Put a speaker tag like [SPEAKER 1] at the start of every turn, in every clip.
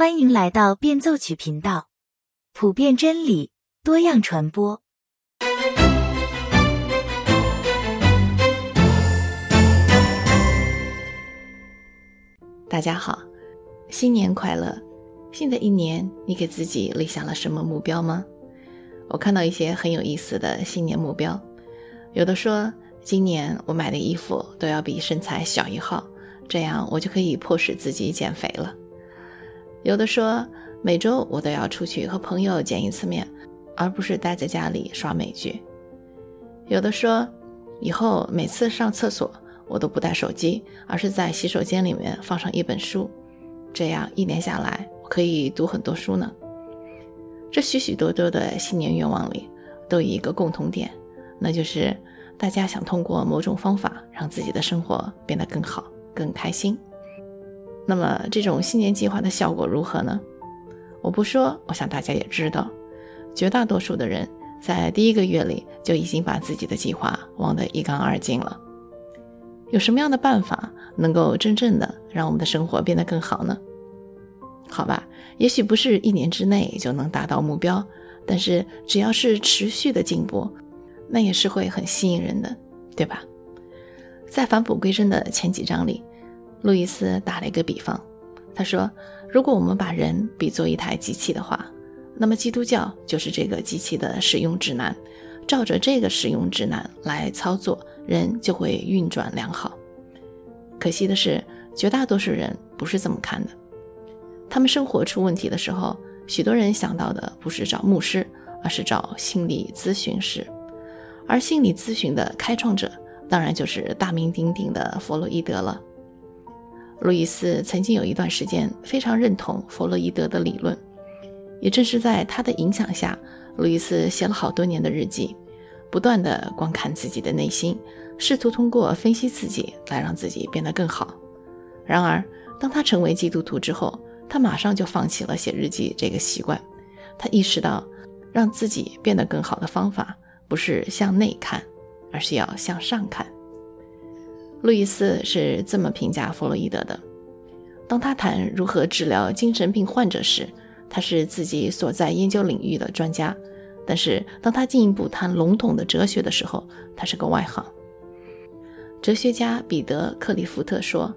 [SPEAKER 1] 欢迎来到变奏曲频道，普遍真理，多样传播。
[SPEAKER 2] 大家好，新年快乐！新的一年，你给自己立下了什么目标吗？我看到一些很有意思的新年目标，有的说今年我买的衣服都要比身材小一号，这样我就可以迫使自己减肥了。有的说每周我都要出去和朋友见一次面，而不是待在家里刷美剧。有的说以后每次上厕所我都不带手机，而是在洗手间里面放上一本书，这样一年下来我可以读很多书呢。这许许多多的新年愿望里都有一个共同点，那就是大家想通过某种方法让自己的生活变得更好、更开心。那么这种新年计划的效果如何呢？我不说，我想大家也知道，绝大多数的人在第一个月里就已经把自己的计划忘得一干二净了。有什么样的办法能够真正的让我们的生活变得更好呢？好吧，也许不是一年之内就能达到目标，但是只要是持续的进步，那也是会很吸引人的，对吧？在返璞归真的前几章里。路易斯打了一个比方，他说：“如果我们把人比作一台机器的话，那么基督教就是这个机器的使用指南。照着这个使用指南来操作，人就会运转良好。可惜的是，绝大多数人不是这么看的。他们生活出问题的时候，许多人想到的不是找牧师，而是找心理咨询师。而心理咨询的开创者，当然就是大名鼎鼎的弗洛伊德了。”路易斯曾经有一段时间非常认同弗洛伊德的理论，也正是在他的影响下，路易斯写了好多年的日记，不断的观看自己的内心，试图通过分析自己来让自己变得更好。然而，当他成为基督徒之后，他马上就放弃了写日记这个习惯。他意识到，让自己变得更好的方法不是向内看，而是要向上看。路易斯是这么评价弗洛伊德的：当他谈如何治疗精神病患者时，他是自己所在研究领域的专家；但是当他进一步谈笼统的哲学的时候，他是个外行。哲学家彼得·克利夫特说：“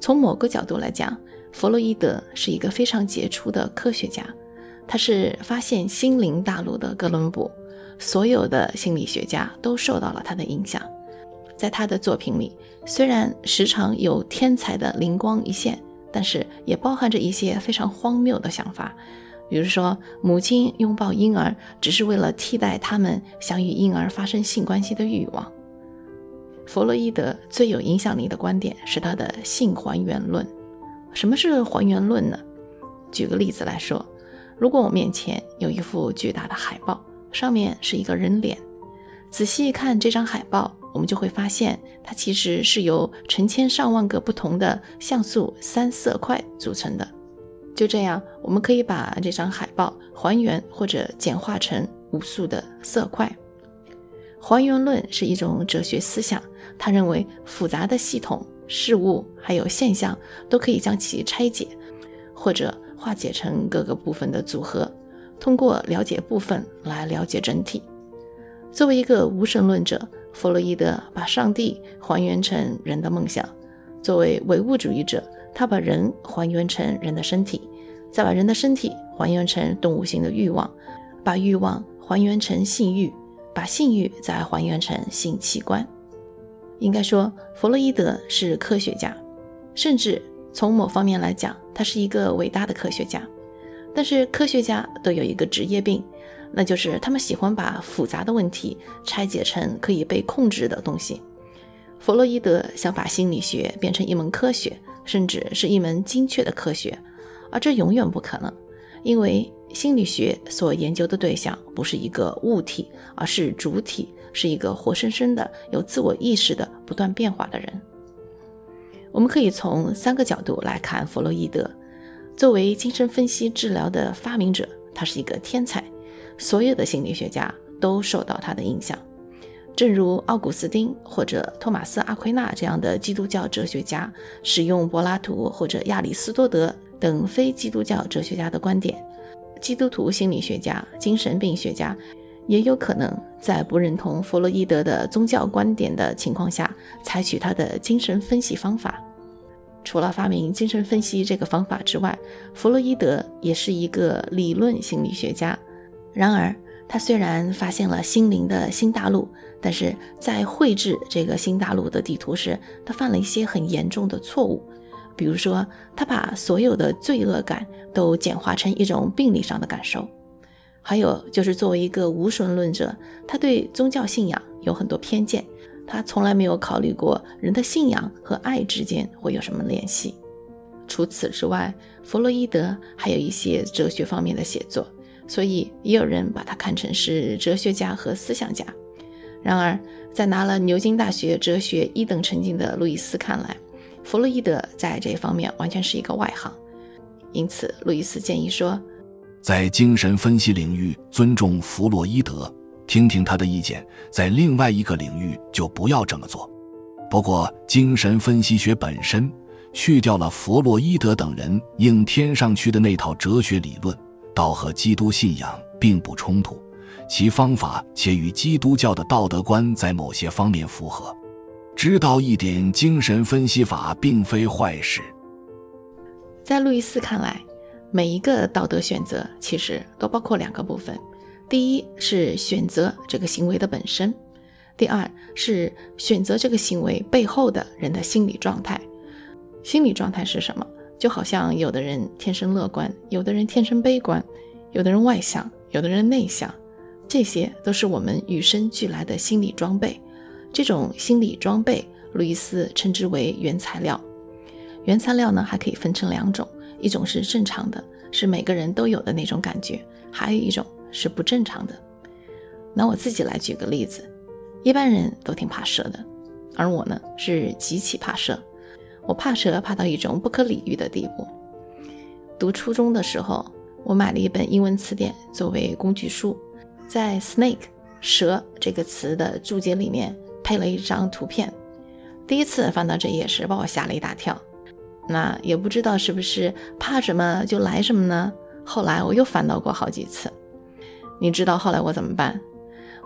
[SPEAKER 2] 从某个角度来讲，弗洛伊德是一个非常杰出的科学家。他是发现心灵大陆的哥伦布，所有的心理学家都受到了他的影响。”在他的作品里，虽然时常有天才的灵光一现，但是也包含着一些非常荒谬的想法，比如说母亲拥抱婴儿只是为了替代他们想与婴儿发生性关系的欲望。弗洛伊德最有影响力的观点是他的性还原论。什么是还原论呢？举个例子来说，如果我面前有一幅巨大的海报，上面是一个人脸，仔细看这张海报。我们就会发现，它其实是由成千上万个不同的像素三色块组成的。就这样，我们可以把这张海报还原或者简化成无数的色块。还原论是一种哲学思想，他认为复杂的系统、事物还有现象都可以将其拆解，或者化解成各个部分的组合，通过了解部分来了解整体。作为一个无神论者。弗洛伊德把上帝还原成人的梦想，作为唯物主义者，他把人还原成人的身体，再把人的身体还原成动物性的欲望，把欲望还原成性欲，把性欲再还原成性器官。应该说，弗洛伊德是科学家，甚至从某方面来讲，他是一个伟大的科学家。但是，科学家都有一个职业病。那就是他们喜欢把复杂的问题拆解成可以被控制的东西。弗洛伊德想把心理学变成一门科学，甚至是一门精确的科学，而这永远不可能，因为心理学所研究的对象不是一个物体，而是主体，是一个活生生的、有自我意识的、不断变化的人。我们可以从三个角度来看弗洛伊德。作为精神分析治疗的发明者，他是一个天才。所有的心理学家都受到他的影响，正如奥古斯丁或者托马斯·阿奎那这样的基督教哲学家使用柏拉图或者亚里士多德等非基督教哲学家的观点，基督徒心理学家、精神病学家也有可能在不认同弗洛伊德的宗教观点的情况下，采取他的精神分析方法。除了发明精神分析这个方法之外，弗洛伊德也是一个理论心理学家。然而，他虽然发现了心灵的新大陆，但是在绘制这个新大陆的地图时，他犯了一些很严重的错误。比如说，他把所有的罪恶感都简化成一种病理上的感受。还有就是，作为一个无神论者，他对宗教信仰有很多偏见。他从来没有考虑过人的信仰和爱之间会有什么联系。除此之外，弗洛伊德还有一些哲学方面的写作，所以也有人把他看成是哲学家和思想家。然而，在拿了牛津大学哲学一等成绩的路易斯看来，弗洛伊德在这方面完全是一个外行。因此，路易斯建议说，
[SPEAKER 3] 在精神分析领域尊重弗洛伊德。听听他的意见，在另外一个领域就不要这么做。不过，精神分析学本身去掉了弗洛伊德等人硬添上去的那套哲学理论，倒和基督信仰并不冲突，其方法且与基督教的道德观在某些方面符合。知道一点精神分析法并非坏事。
[SPEAKER 2] 在路易斯看来，每一个道德选择其实都包括两个部分。第一是选择这个行为的本身，第二是选择这个行为背后的人的心理状态。心理状态是什么？就好像有的人天生乐观，有的人天生悲观，有的人外向，有的人内向，这些都是我们与生俱来的心理装备。这种心理装备，路易斯称之为原材料。原材料呢，还可以分成两种，一种是正常的，是每个人都有的那种感觉，还有一种。是不正常的。拿我自己来举个例子，一般人都挺怕蛇的，而我呢是极其怕蛇。我怕蛇怕到一种不可理喻的地步。读初中的时候，我买了一本英文词典作为工具书，在 snake 蛇这个词的注解里面配了一张图片。第一次翻到这页时，把我吓了一大跳。那也不知道是不是怕什么就来什么呢？后来我又翻到过好几次。你知道后来我怎么办？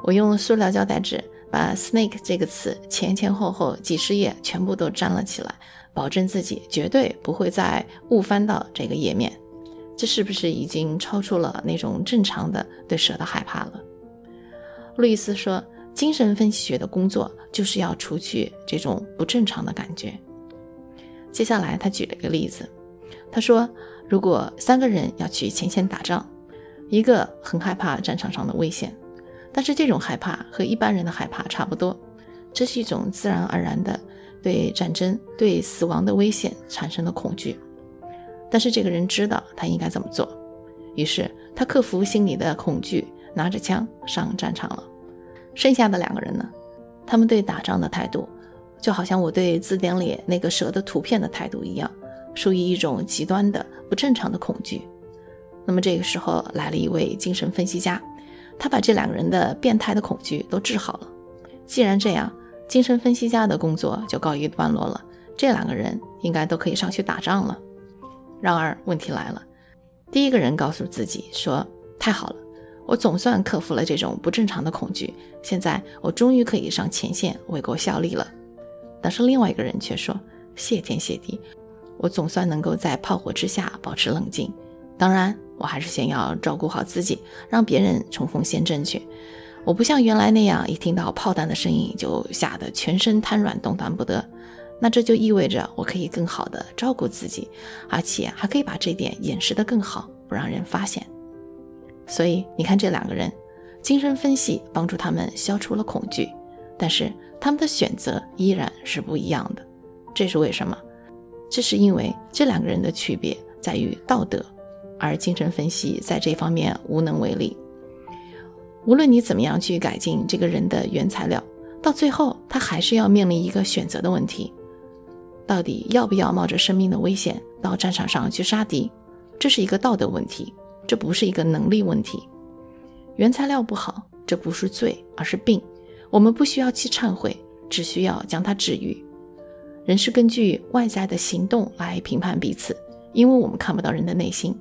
[SPEAKER 2] 我用塑料胶带纸把 snake 这个词前前后后几十页全部都粘了起来，保证自己绝对不会再误翻到这个页面。这是不是已经超出了那种正常的对蛇的害怕了？路易斯说，精神分析学的工作就是要除去这种不正常的感觉。接下来他举了一个例子，他说，如果三个人要去前线打仗。一个很害怕战场上的危险，但是这种害怕和一般人的害怕差不多，这是一种自然而然的对战争、对死亡的危险产生了恐惧。但是这个人知道他应该怎么做，于是他克服心里的恐惧，拿着枪上战场了。剩下的两个人呢？他们对打仗的态度，就好像我对字典里那个蛇的图片的态度一样，属于一种极端的不正常的恐惧。那么这个时候来了一位精神分析家，他把这两个人的变态的恐惧都治好了。既然这样，精神分析家的工作就告一段落了，这两个人应该都可以上去打仗了。然而问题来了，第一个人告诉自己说：“太好了，我总算克服了这种不正常的恐惧，现在我终于可以上前线为国效力了。”但是另外一个人却说：“谢天谢地，我总算能够在炮火之下保持冷静。当然。”我还是先要照顾好自己，让别人冲锋陷阵去。我不像原来那样，一听到炮弹的声音就吓得全身瘫软，动弹不得。那这就意味着我可以更好的照顾自己，而且还可以把这点掩饰得更好，不让人发现。所以你看，这两个人，精神分析帮助他们消除了恐惧，但是他们的选择依然是不一样的。这是为什么？这是因为这两个人的区别在于道德。而精神分析在这方面无能为力。无论你怎么样去改进这个人的原材料，到最后他还是要面临一个选择的问题：到底要不要冒着生命的危险到战场上去杀敌？这是一个道德问题，这不是一个能力问题。原材料不好，这不是罪，而是病。我们不需要去忏悔，只需要将它治愈。人是根据外在的行动来评判彼此。因为我们看不到人的内心。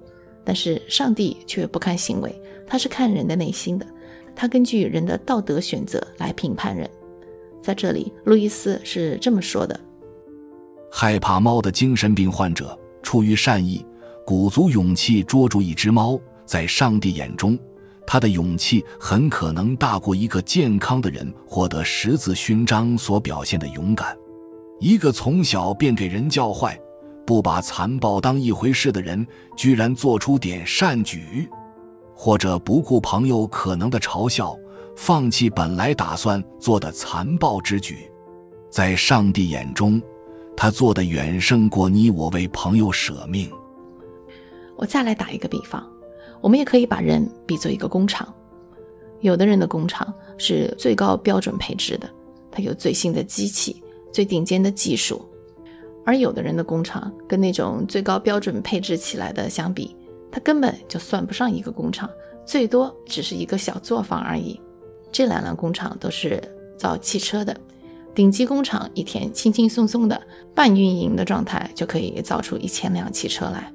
[SPEAKER 2] 但是上帝却不看行为，他是看人的内心的，他根据人的道德选择来评判人。在这里，路易斯是这么说的：
[SPEAKER 3] 害怕猫的精神病患者出于善意，鼓足勇气捉住一只猫，在上帝眼中，他的勇气很可能大过一个健康的人获得十字勋章所表现的勇敢。一个从小便给人教坏。不把残暴当一回事的人，居然做出点善举，或者不顾朋友可能的嘲笑，放弃本来打算做的残暴之举，在上帝眼中，他做的远胜过你我为朋友舍命。
[SPEAKER 2] 我再来打一个比方，我们也可以把人比作一个工厂，有的人的工厂是最高标准配置的，它有最新的机器、最顶尖的技术。而有的人的工厂跟那种最高标准配置起来的相比，它根本就算不上一个工厂，最多只是一个小作坊而已。这两辆工厂都是造汽车的，顶级工厂一天轻轻松松的半运营的状态就可以造出一千辆汽车来，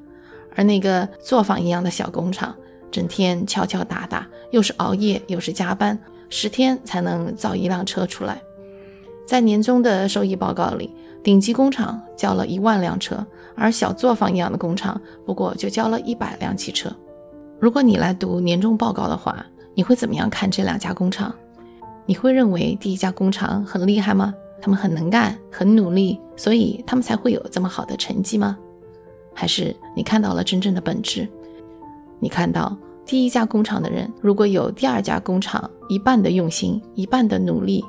[SPEAKER 2] 而那个作坊一样的小工厂，整天敲敲打打，又是熬夜又是加班，十天才能造一辆车出来。在年终的收益报告里。顶级工厂交了一万辆车，而小作坊一样的工厂不过就交了一百辆汽车。如果你来读年终报告的话，你会怎么样看这两家工厂？你会认为第一家工厂很厉害吗？他们很能干，很努力，所以他们才会有这么好的成绩吗？还是你看到了真正的本质？你看到第一家工厂的人，如果有第二家工厂一半的用心，一半的努力。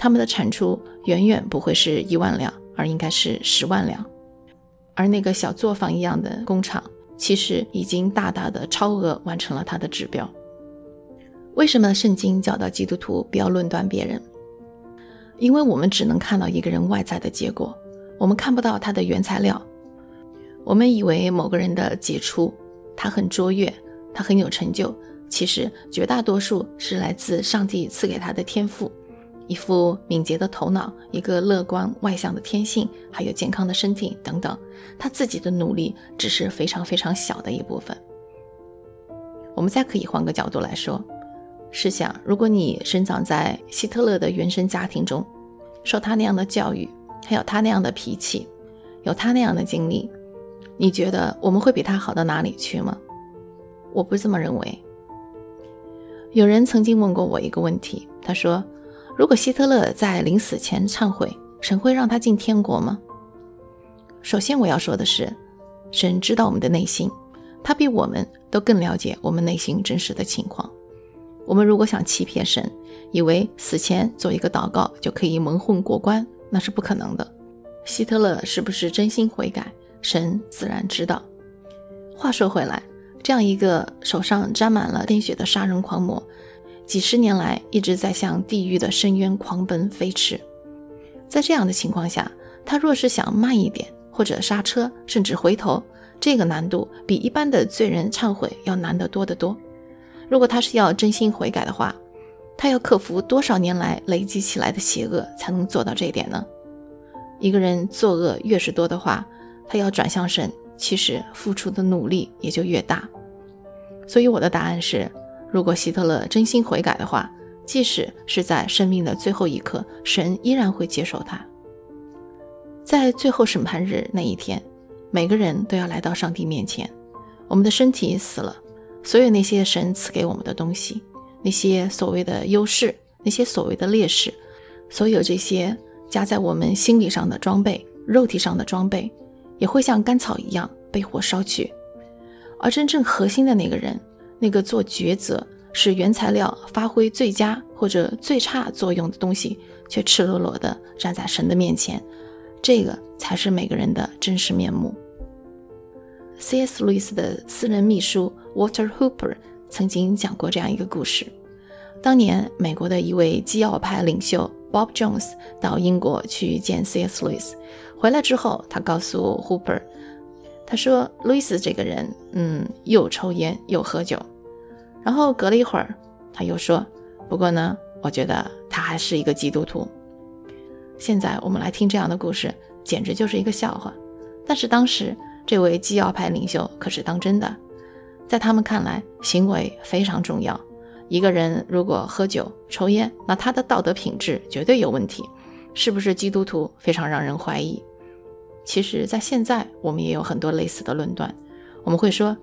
[SPEAKER 2] 他们的产出远远不会是一万辆，而应该是十万辆。而那个小作坊一样的工厂，其实已经大大的超额完成了它的指标。为什么圣经教导基督徒不要论断别人？因为我们只能看到一个人外在的结果，我们看不到他的原材料。我们以为某个人的杰出，他很卓越，他很有成就，其实绝大多数是来自上帝赐给他的天赋。一副敏捷的头脑，一个乐观外向的天性，还有健康的身体等等，他自己的努力只是非常非常小的一部分。我们再可以换个角度来说，试想，如果你生长在希特勒的原生家庭中，受他那样的教育，还有他那样的脾气，有他那样的经历，你觉得我们会比他好到哪里去吗？我不这么认为。有人曾经问过我一个问题，他说。如果希特勒在临死前忏悔，神会让他进天国吗？首先我要说的是，神知道我们的内心，他比我们都更了解我们内心真实的情况。我们如果想欺骗神，以为死前做一个祷告就可以蒙混过关，那是不可能的。希特勒是不是真心悔改，神自然知道。话说回来，这样一个手上沾满了鲜血的杀人狂魔。几十年来一直在向地狱的深渊狂奔飞驰，在这样的情况下，他若是想慢一点，或者刹车，甚至回头，这个难度比一般的罪人忏悔要难得多得多。如果他是要真心悔改的话，他要克服多少年来累积起来的邪恶才能做到这一点呢？一个人作恶越是多的话，他要转向神，其实付出的努力也就越大。所以我的答案是。如果希特勒真心悔改的话，即使是在生命的最后一刻，神依然会接受他。在最后审判日那一天，每个人都要来到上帝面前。我们的身体死了，所有那些神赐给我们的东西，那些所谓的优势，那些所谓的劣势，所有这些加在我们心理上的装备、肉体上的装备，也会像干草一样被火烧去。而真正核心的那个人。那个做抉择使原材料发挥最佳或者最差作用的东西，却赤裸裸地站在神的面前，这个才是每个人的真实面目。C.S. 路易斯的私人秘书 Walter Hooper 曾经讲过这样一个故事：当年美国的一位基要派领袖 Bob Jones 到英国去见 C.S. 路易斯，回来之后，他告诉 Hooper。他说：“路易斯这个人，嗯，又抽烟又喝酒。”然后隔了一会儿，他又说：“不过呢，我觉得他还是一个基督徒。”现在我们来听这样的故事，简直就是一个笑话。但是当时这位基要派领袖可是当真的，在他们看来，行为非常重要。一个人如果喝酒、抽烟，那他的道德品质绝对有问题。是不是基督徒非常让人怀疑？其实，在现在我们也有很多类似的论断。我们会说，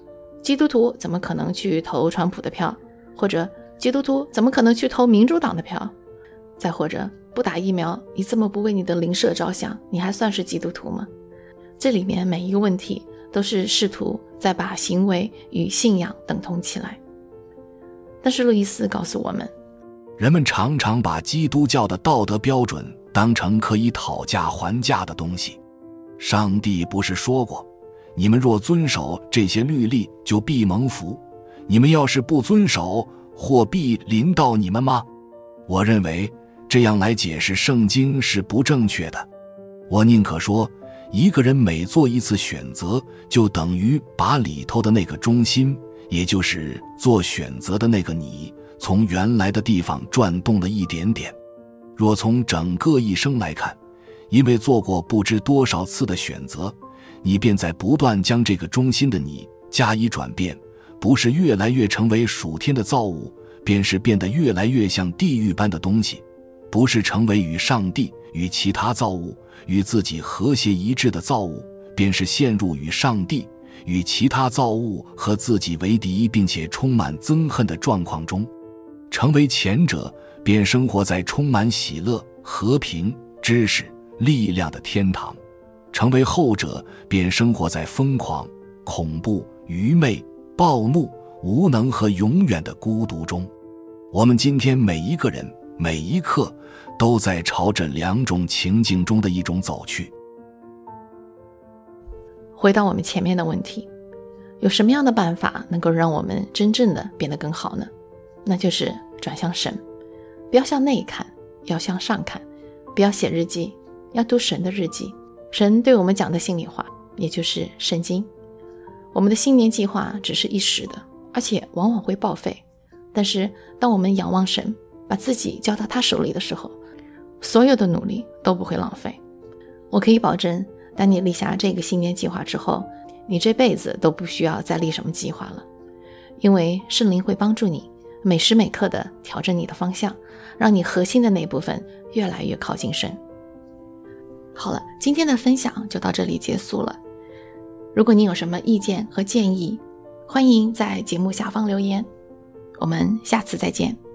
[SPEAKER 2] 基督徒怎么可能去投川普的票？或者，基督徒怎么可能去投民主党的票？再或者，不打疫苗，你这么不为你的邻舍着想，你还算是基督徒吗？这里面每一个问题都是试图在把行为与信仰等同起来。但是路易斯告诉我们，
[SPEAKER 3] 人们常常把基督教的道德标准当成可以讨价还价的东西。上帝不是说过，你们若遵守这些律例，就必蒙福；你们要是不遵守，或必临到你们吗？我认为。这样来解释圣经是不正确的。我宁可说，一个人每做一次选择，就等于把里头的那个中心，也就是做选择的那个你，从原来的地方转动了一点点。若从整个一生来看，因为做过不知多少次的选择，你便在不断将这个中心的你加以转变，不是越来越成为属天的造物，便是变得越来越像地狱般的东西。不是成为与上帝、与其他造物、与自己和谐一致的造物，便是陷入与上帝、与其他造物和自己为敌，并且充满憎恨的状况中。成为前者，便生活在充满喜乐、和平、知识、力量的天堂；成为后者，便生活在疯狂、恐怖、愚昧、暴怒、无能和永远的孤独中。我们今天每一个人。每一刻，都在朝着两种情境中的一种走去。
[SPEAKER 2] 回到我们前面的问题，有什么样的办法能够让我们真正的变得更好呢？那就是转向神，不要向内看，要向上看；不要写日记，要读神的日记。神对我们讲的心里话，也就是圣经。我们的新年计划只是一时的，而且往往会报废。但是，当我们仰望神，把自己交到他手里的时候，所有的努力都不会浪费。我可以保证，当你立下这个新年计划之后，你这辈子都不需要再立什么计划了，因为圣灵会帮助你每时每刻的调整你的方向，让你核心的那部分越来越靠近神。好了，今天的分享就到这里结束了。如果你有什么意见和建议，欢迎在节目下方留言。我们下次再见。